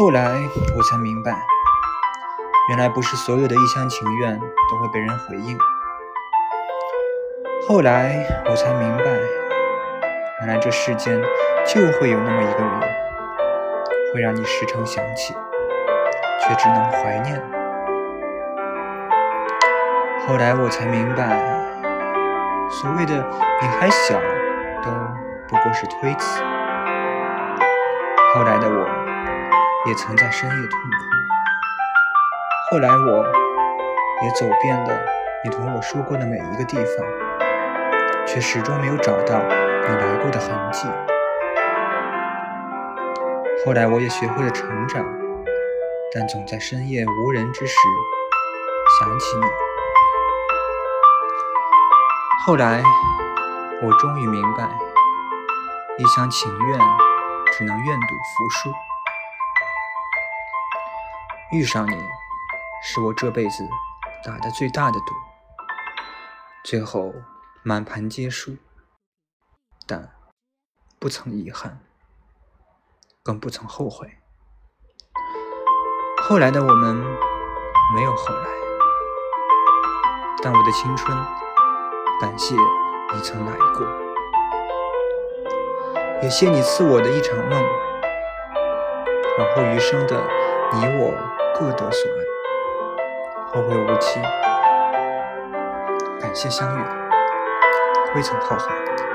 后来我才明白，原来不是所有的一厢情愿都会被人回应。后来我才明白，原来这世间就会有那么一个人，会让你时常想起，却只能怀念。后来我才明白，所谓的你还小，都不过是推辞。后来的我，也曾在深夜痛哭。后来我，也走遍了你同我说过的每一个地方，却始终没有找到你来过的痕迹。后来我也学会了成长，但总在深夜无人之时想起你。后来，我终于明白，一厢情愿只能愿赌服输。遇上你，是我这辈子打的最大的赌，最后满盘皆输，但不曾遗憾，更不曾后悔。后来的我们没有后来，但我的青春。感谢你曾来过，也谢你赐我的一场梦。往后余生的你我各得所爱，后会无期。感谢相遇，未曾浩瀚。